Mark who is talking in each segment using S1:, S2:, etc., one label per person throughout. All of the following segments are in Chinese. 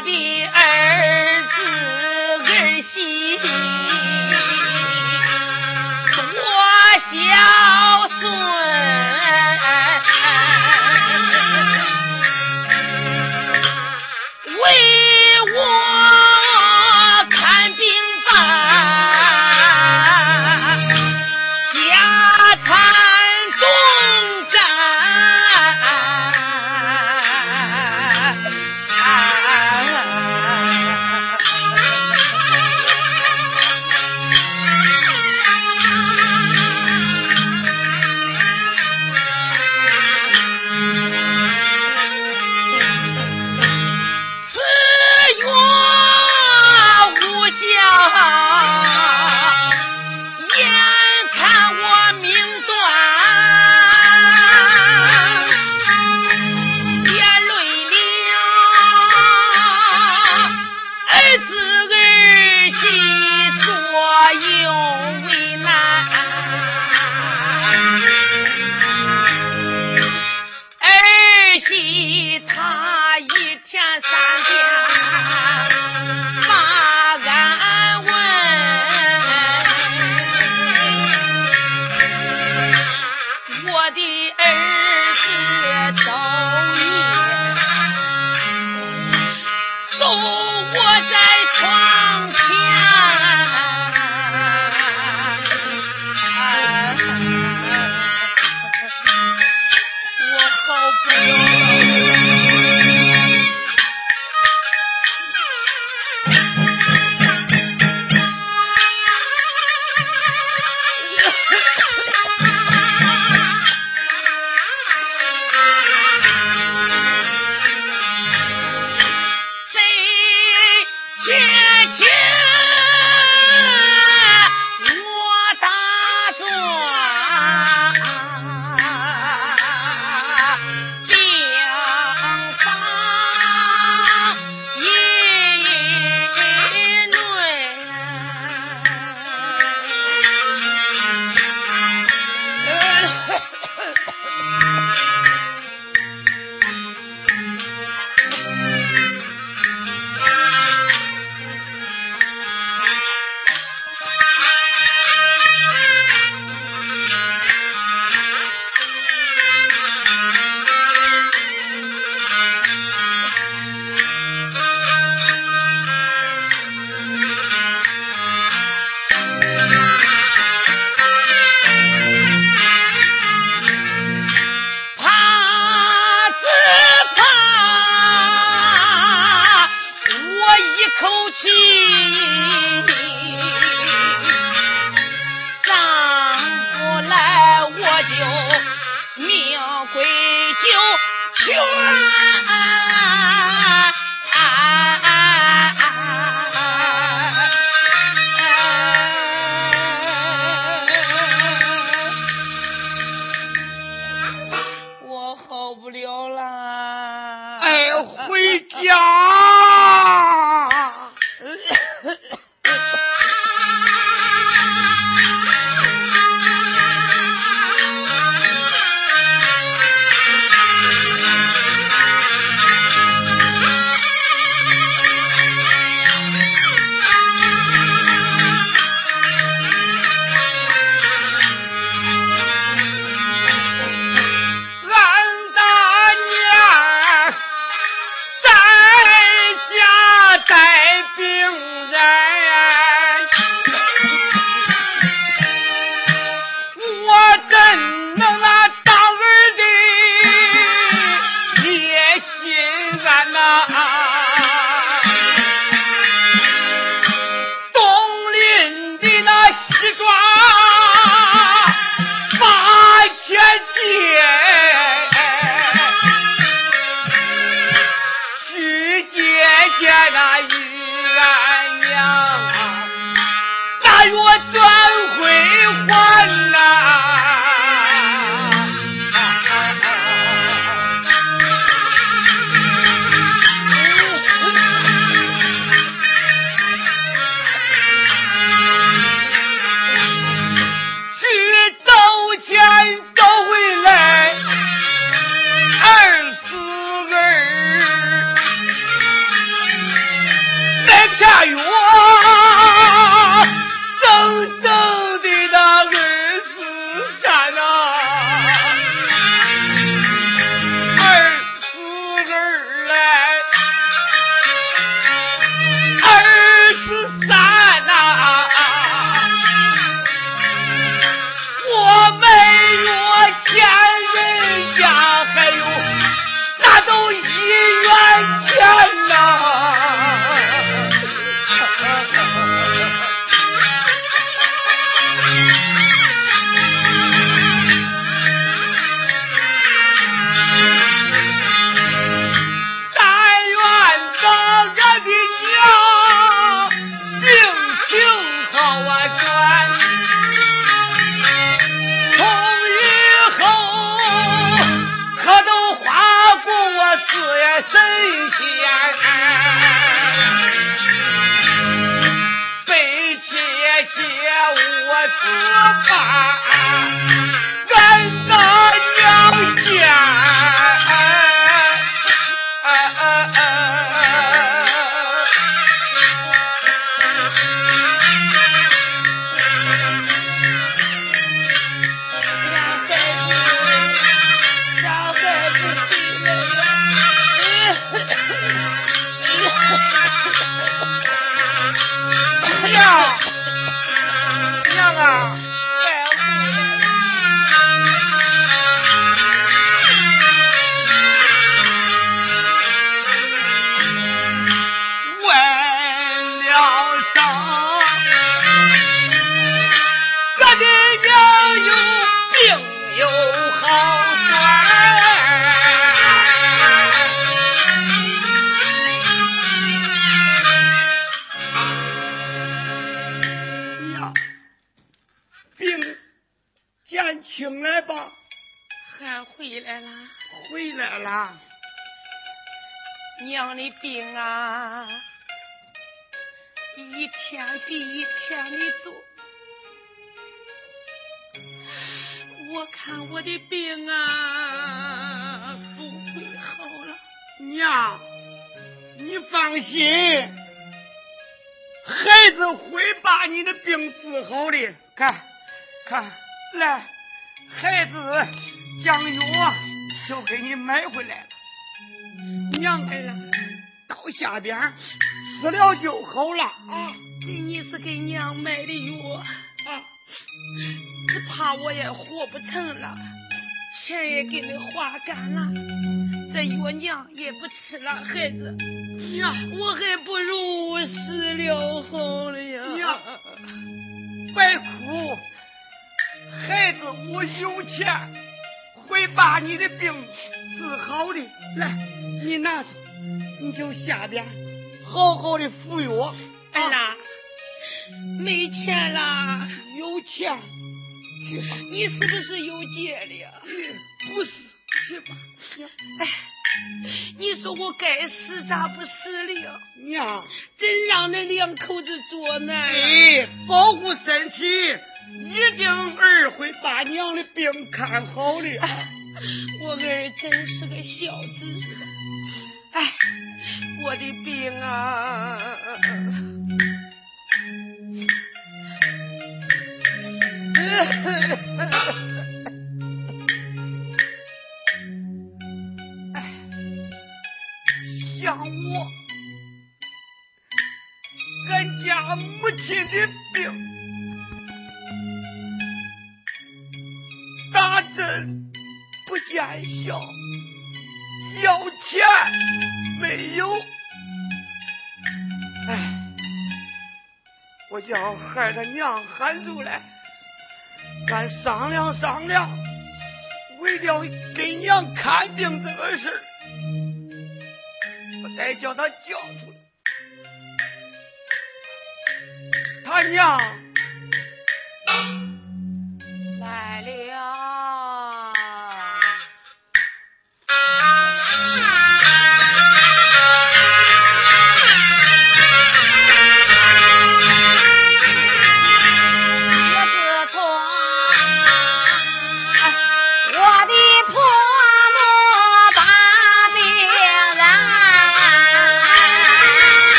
S1: 的儿跑不了啦。
S2: 哎回家。الله
S1: 咱请来吧。
S3: 孩回来了，
S1: 回来了。
S3: 娘的病啊，一天比一天的重。我看我的病啊，不会好了。
S1: 娘，你放心，孩子会把你的病治好的。看，看，来，孩子将药就给你买回来了。娘来了，到下边吃了就好了啊！
S3: 给你是给娘买的药啊，只怕我也活不成了，钱也给你花干了，这药娘也不吃了，孩子，
S1: 娘，
S3: 我还不如死了好了呀！
S1: 娘，别哭，孩子，我有钱会把你的病治好的，来。你拿着，你就下边好好的服药。
S3: 哎呀，没钱啦，
S1: 有钱，去吧。
S3: 你是不是有借的呀？
S1: 不是，去吧。
S3: 哎，你说我该死咋不死了？
S1: 娘，
S3: 真让那两口子作难。
S1: 哎，保护身体，一定儿会把娘的病看好的。
S3: 我儿真是个孝子。哎，我的病啊！
S1: 哎，像我，俺家母亲的要。要钱没有，哎，我叫孩他娘喊出来，咱商量商量，为了给娘看病这个事儿，我得叫他叫出来，他娘。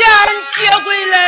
S1: 让俺接回来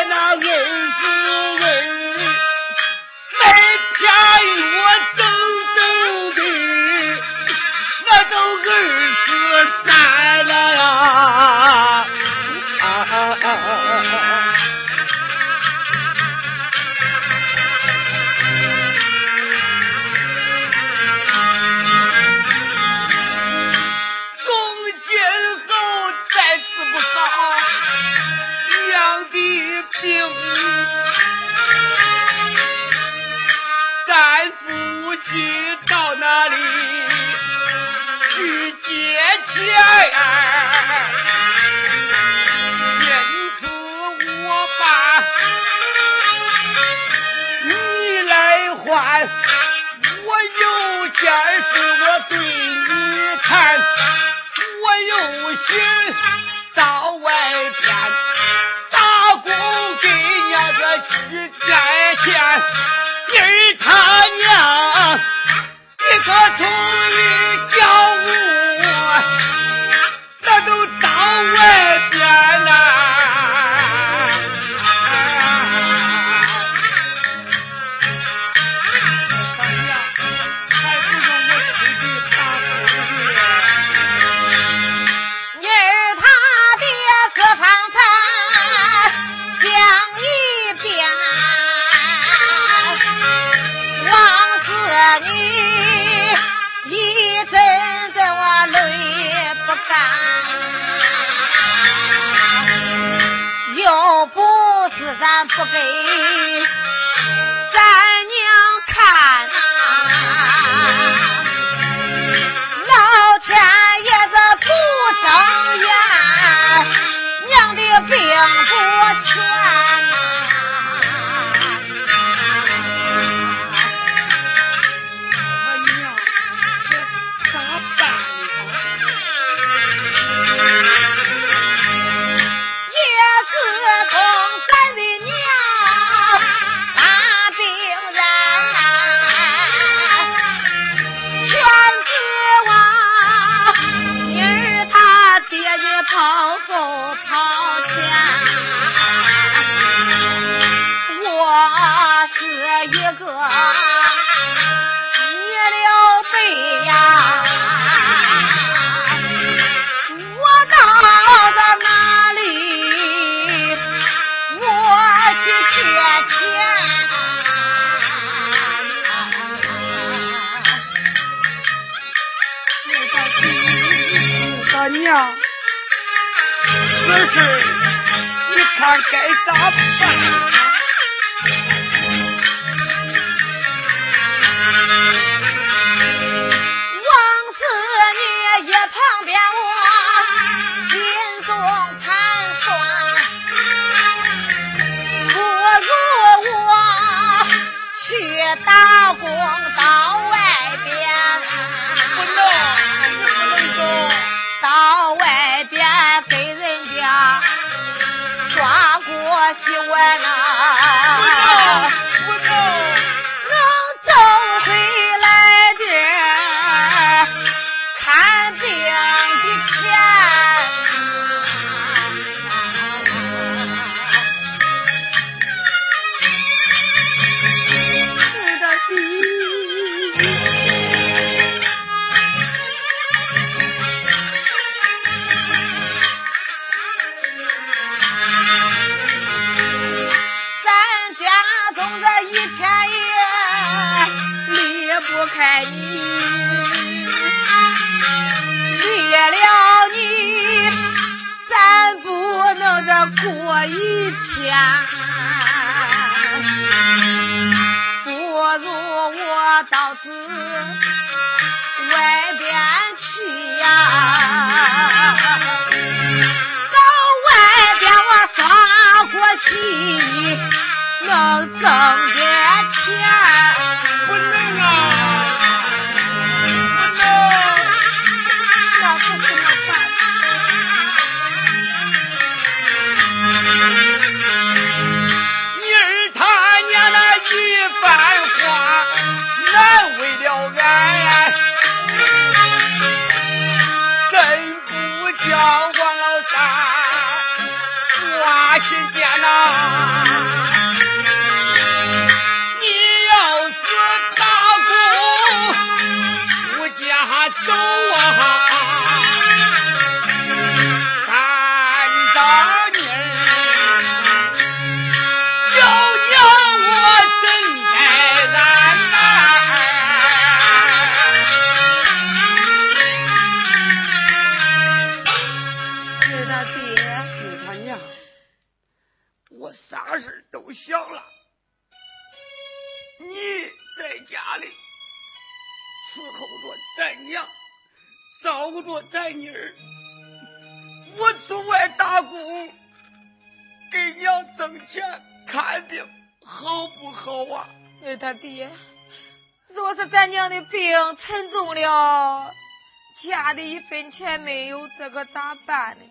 S1: 家里一分钱没有，这可咋办呢？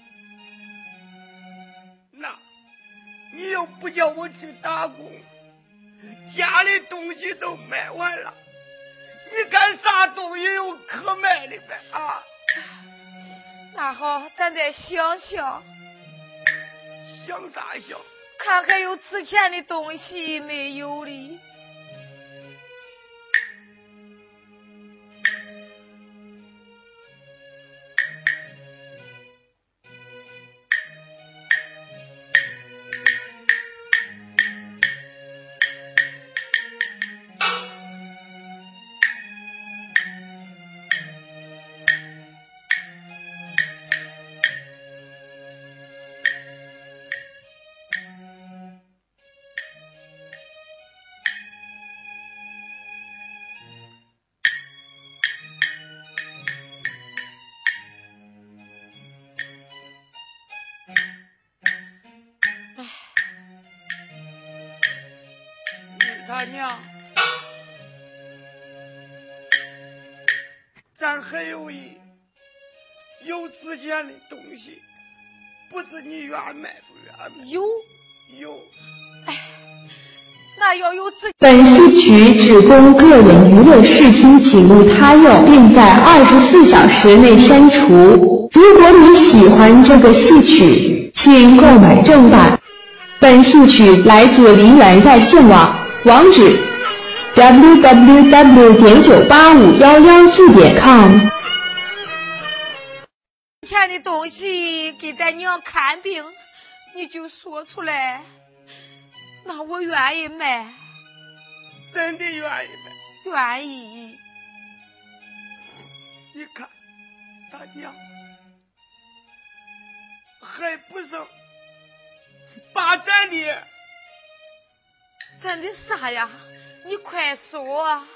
S2: 那，你又不叫我去打工，家里东西都卖完了，你看啥东西有可卖的呗？啊？
S1: 那好，咱再想想。
S2: 想啥想？
S1: 看看有值钱的东西没有的。
S2: 大娘，咱还有一有值钱的东西，不知你愿卖不愿？
S1: 有
S2: 有。
S1: 哎，那要有值。
S4: 本戏曲只供个人娱乐视听，请勿他用，并在二十四小时内删除。如果你喜欢这个戏曲，请购买正版。本戏曲来自梨园在线网。网址：www. 点九八五幺幺四点 com。
S1: 钱的东西给咱娘看病，你就说出来，那我愿意买。
S2: 真的愿意买？
S1: 愿意。
S2: 你看，大娘还不剩把咱的。
S1: 咱的啥呀？你快说啊！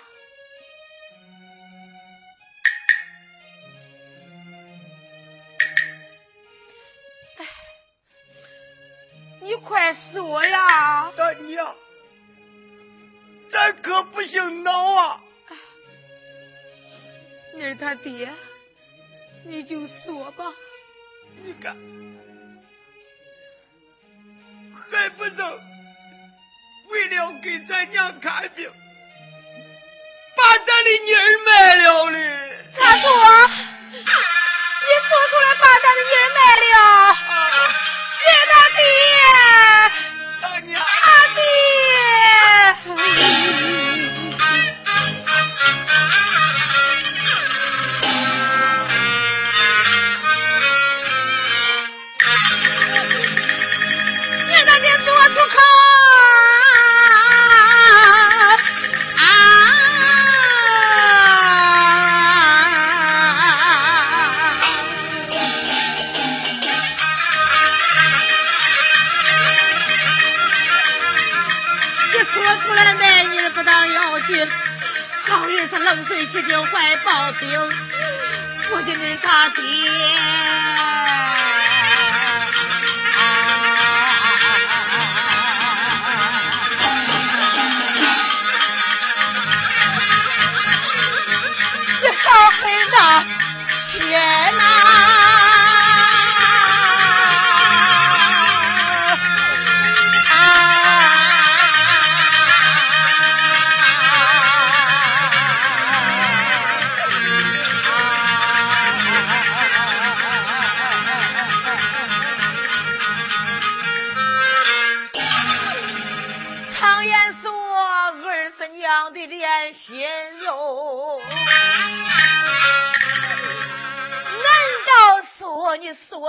S1: 你快说呀！
S2: 大娘，咱可不行闹啊！
S1: 妮儿他爹，你就说吧。
S2: 你看，还不成？为了给咱娘看病，把咱的女儿卖了嘞。
S1: 大叔，你说出来把咱的女儿卖了？岳大
S2: 爹，
S1: 好意思冷水姐姐怀抱病，我的那他爹，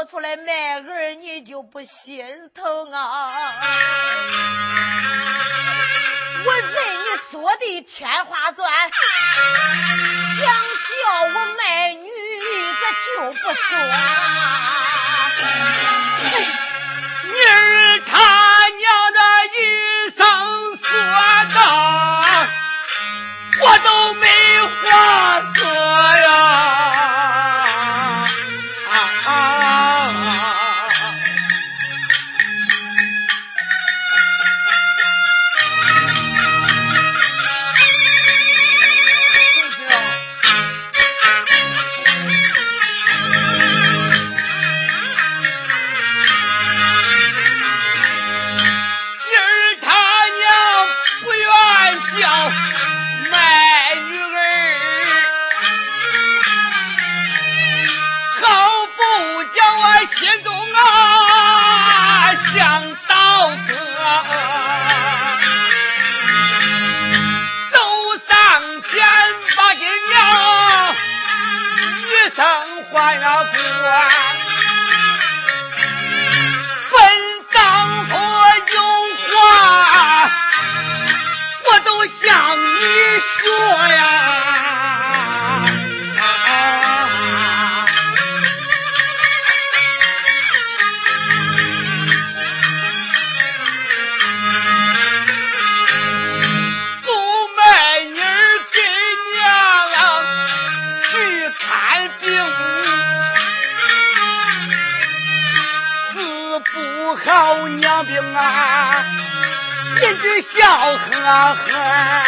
S1: 出来卖儿，你就不心疼啊？我认你说的天花钻，想叫我卖女，这就不说。
S2: 笑呵呵。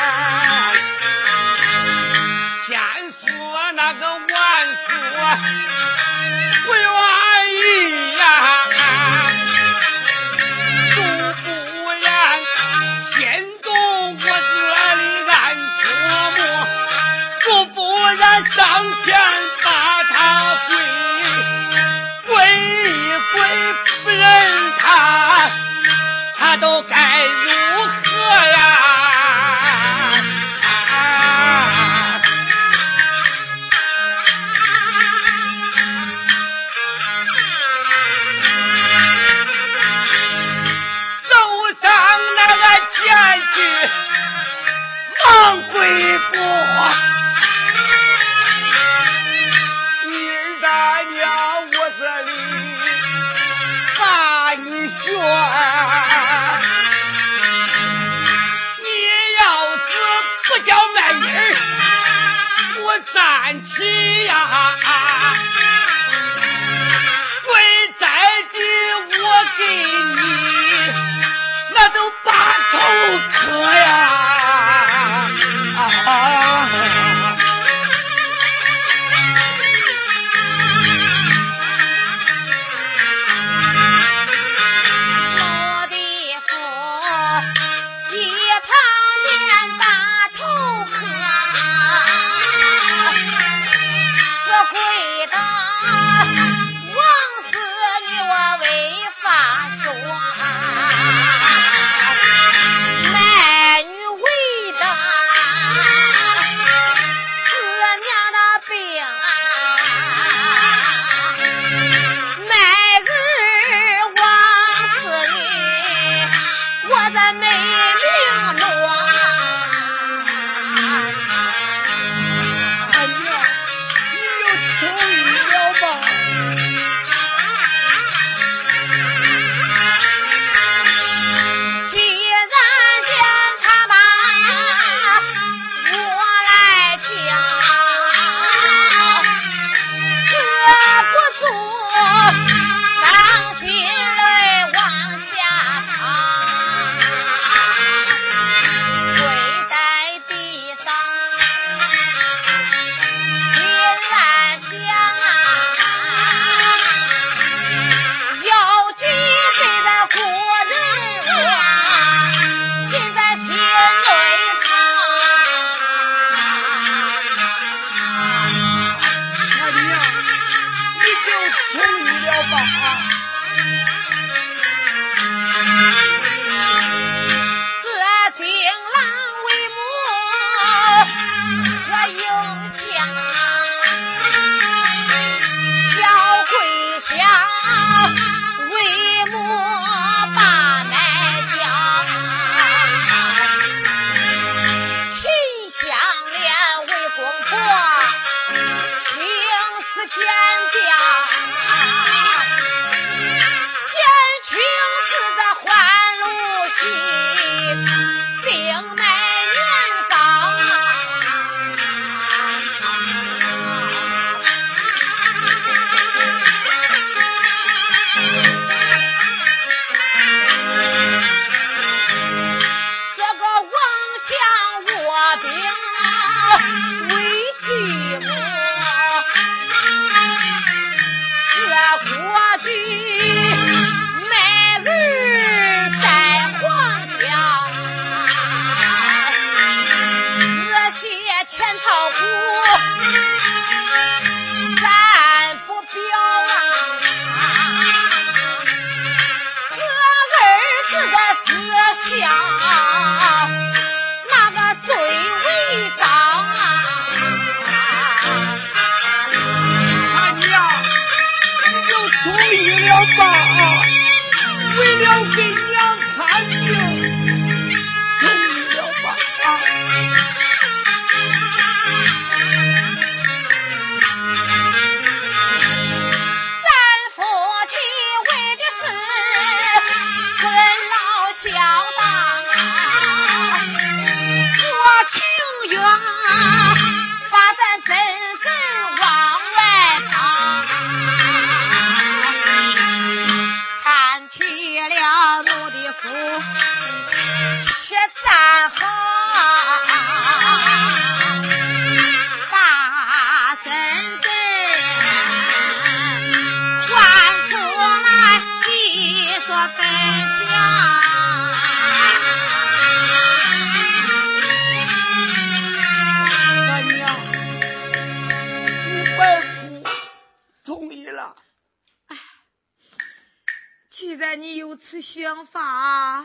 S2: 既然你有
S1: 此
S3: 想法，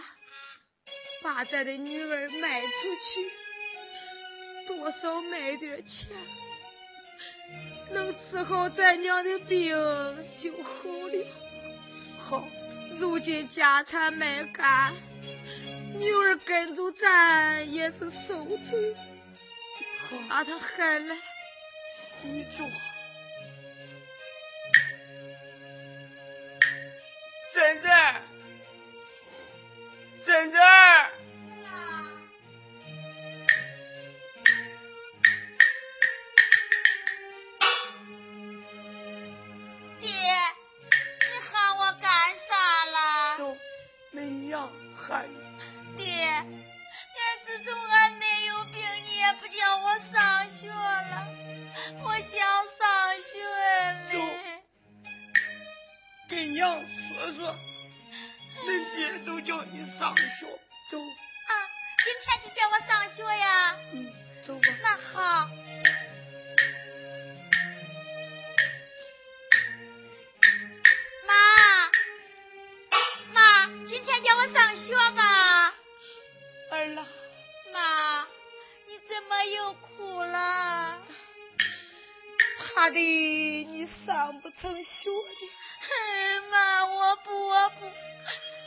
S3: 把咱的女儿卖出去，多少卖点钱，能治好咱娘的病就好了。
S2: 好，
S3: 如今家产卖干，女儿跟着咱也是受罪。
S2: 好，
S3: 把她喊来，
S2: 你坐。珍珍。
S1: 上学
S3: 的。
S1: 哼，妈，我不，我不。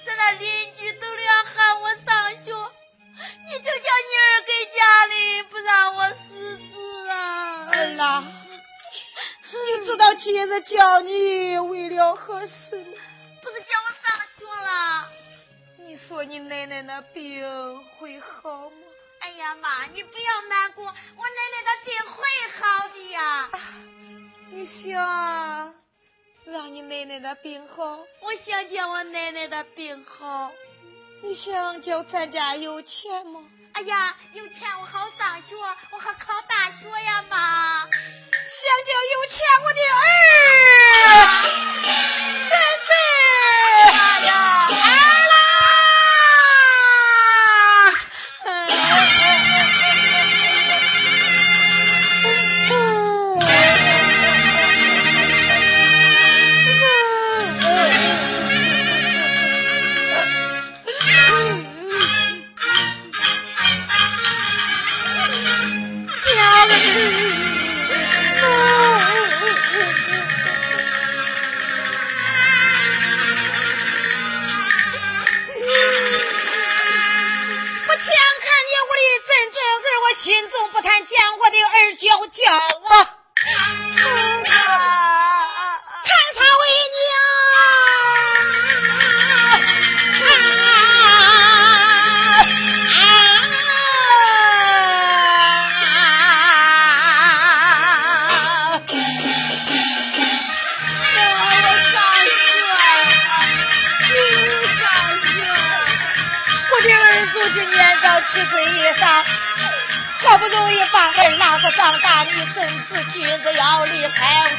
S1: 咱那邻居都这样喊我上学，你就叫你儿给家里不让我识字啊！
S3: 儿啦，你知道今日叫你为了何事吗？
S1: 不是叫我上学了？
S3: 你说你奶奶那病会好吗？
S1: 哎呀妈，你不要难过，我奶奶的病会好的呀。
S3: 你想？让你奶奶的病好，
S1: 我想叫我奶奶的病好。
S3: 你想叫咱家有钱吗？
S1: 哎呀，有钱我好上学，我好考大学呀妈。
S3: 想叫有钱我的儿，真是
S1: 哎呀。这长大，你孙子妻子要离开。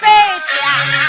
S1: 白家，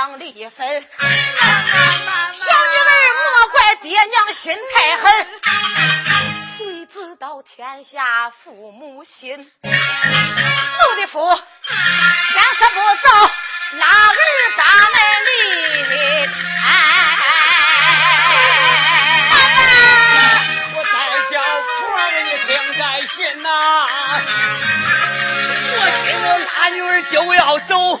S1: 当离分小女儿莫怪爹娘心太狠谁知道天下父母心。走的福天色不早拉儿把门离开？我在叫婆人你
S2: 听在心呐。我心里拉女儿就
S1: 要走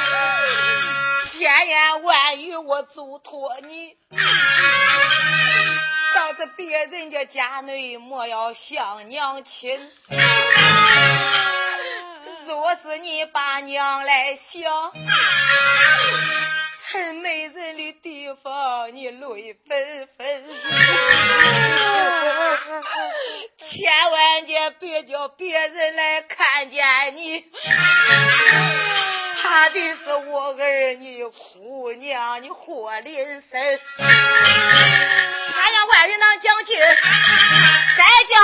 S1: 千言万语我嘱托你，到这别人家家内莫要向娘亲，若是你把娘来想，趁没人的地方你泪纷纷，千万别叫别人来看见你。怕的是我儿你姑娘你祸临身，千言万语能讲尽，再讲